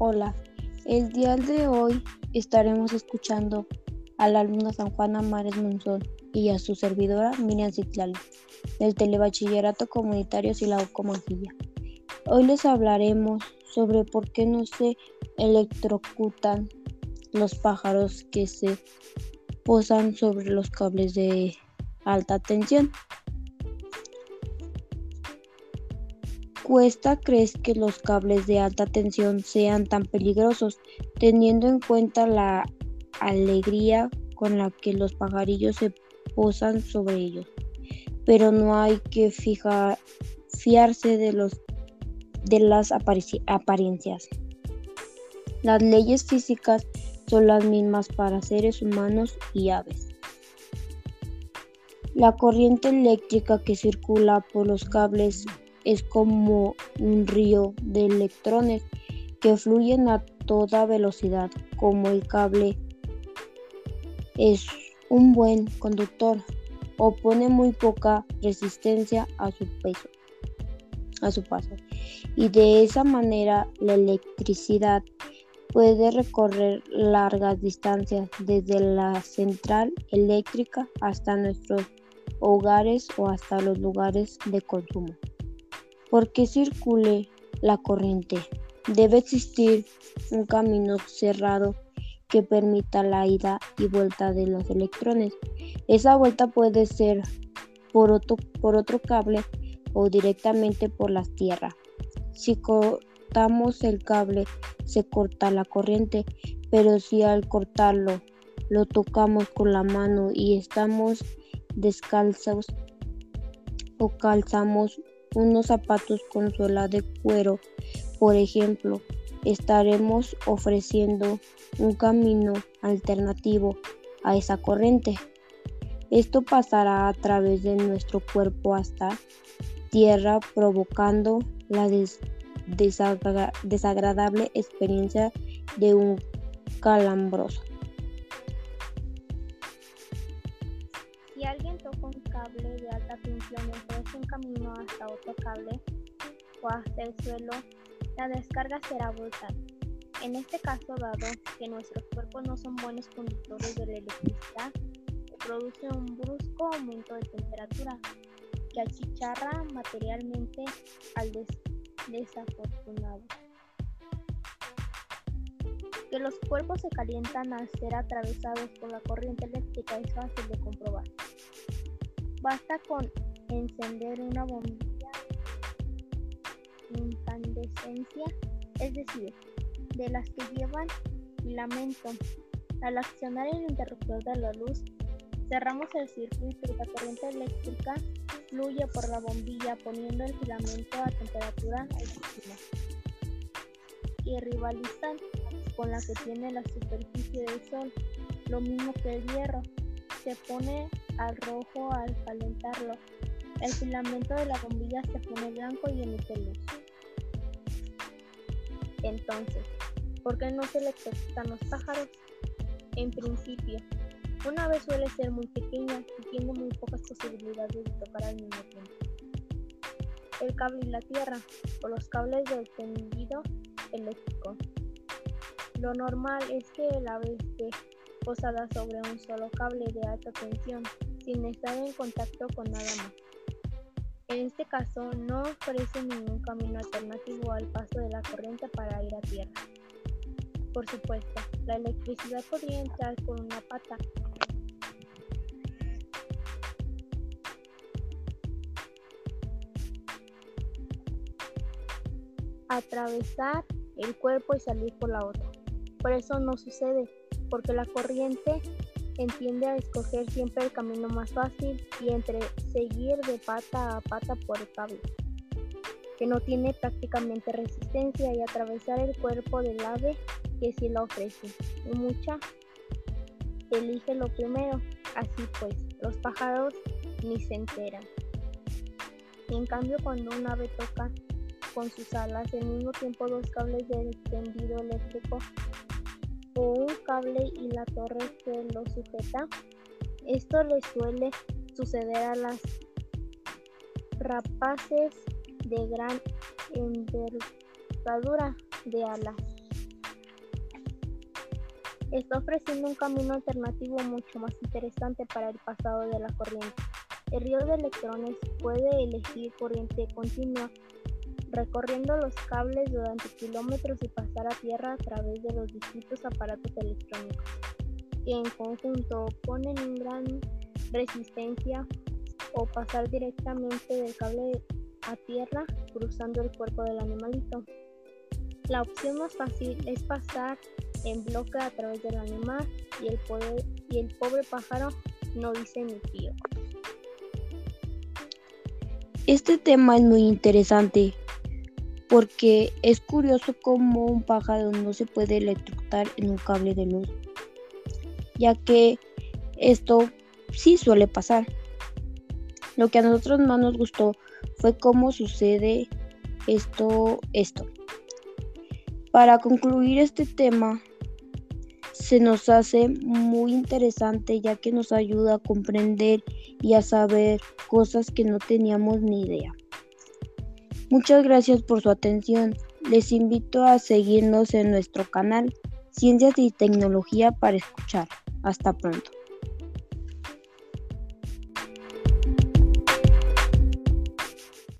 Hola, el día de hoy estaremos escuchando a la alumna San Juana Mares Monzón y a su servidora Miriam Citlali del Telebachillerato Comunitario Silauco Manjilla. Hoy les hablaremos sobre por qué no se electrocutan los pájaros que se posan sobre los cables de alta tensión. Cuesta crees que los cables de alta tensión sean tan peligrosos, teniendo en cuenta la alegría con la que los pajarillos se posan sobre ellos. Pero no hay que fiarse de, los, de las apariencias. Las leyes físicas son las mismas para seres humanos y aves. La corriente eléctrica que circula por los cables es como un río de electrones que fluyen a toda velocidad, como el cable es un buen conductor, opone muy poca resistencia a su peso, a su paso, y de esa manera la electricidad puede recorrer largas distancias desde la central eléctrica hasta nuestros hogares o hasta los lugares de consumo. Porque circule la corriente, debe existir un camino cerrado que permita la ida y vuelta de los electrones. Esa vuelta puede ser por otro, por otro cable o directamente por la tierra. Si cortamos el cable, se corta la corriente, pero si al cortarlo lo tocamos con la mano y estamos descalzos o calzamos unos zapatos con suela de cuero, por ejemplo, estaremos ofreciendo un camino alternativo a esa corriente. Esto pasará a través de nuestro cuerpo hasta tierra provocando la desagradable experiencia de un calambroso. Si alguien toca un cable de y ofrece un camino hasta otro cable o hasta el suelo, la descarga será brutal. En este caso, dado que nuestros cuerpos no son buenos conductores de la electricidad, se produce un brusco aumento de temperatura que achicharra materialmente al desafortunado. Que los cuerpos se calientan al ser atravesados por la corriente eléctrica es fácil de comprobar. Basta con encender una bombilla incandescencia, es decir, de las que llevan filamento. Al accionar el interruptor de la luz, cerramos el circuito y la corriente eléctrica fluye por la bombilla poniendo el filamento a temperatura altísima y rivalizan con la que tiene la superficie del sol, lo mismo que el hierro. Se pone al rojo al calentarlo. El filamento de la bombilla se pone blanco y emite luz. Entonces, ¿por qué no se le electrocutan los pájaros? En principio, una ave suele ser muy pequeña y tiene muy pocas posibilidades de tocar al mismo tiempo. El cable y la tierra, o los cables del tendido eléctrico. Lo normal es que el ave esté posada sobre un solo cable de alta tensión, sin estar en contacto con nada más. En este caso, no ofrece ningún camino alternativo al paso de la corriente para ir a tierra. Por supuesto, la electricidad podría entrar por una pata. atravesar el cuerpo y salir por la otra. Por eso no sucede, porque la corriente entiende a escoger siempre el camino más fácil y entre seguir de pata a pata por el cable, que no tiene prácticamente resistencia, y atravesar el cuerpo del ave que sí la ofrece. Mucha elige lo primero, así pues, los pájaros ni se enteran. En cambio, cuando un ave toca con sus alas al mismo tiempo dos cables de tendido eléctrico o un cable y la torre que lo sujeta. Esto le suele suceder a las rapaces de gran envergadura de alas. está ofreciendo un camino alternativo mucho más interesante para el pasado de la corriente. El río de electrones puede elegir corriente continua recorriendo los cables durante kilómetros y pasar a tierra a través de los distintos aparatos electrónicos, que en conjunto ponen en gran resistencia o pasar directamente del cable a tierra cruzando el cuerpo del animalito. La opción más fácil es pasar en bloque a través del animal y el, y el pobre pájaro no dice ni tío. Este tema es muy interesante porque es curioso cómo un pájaro no se puede electrocutar en un cable de luz, ya que esto sí suele pasar. Lo que a nosotros más nos gustó fue cómo sucede esto, esto. Para concluir este tema, se nos hace muy interesante ya que nos ayuda a comprender y a saber cosas que no teníamos ni idea. Muchas gracias por su atención. Les invito a seguirnos en nuestro canal Ciencias y Tecnología para escuchar. Hasta pronto.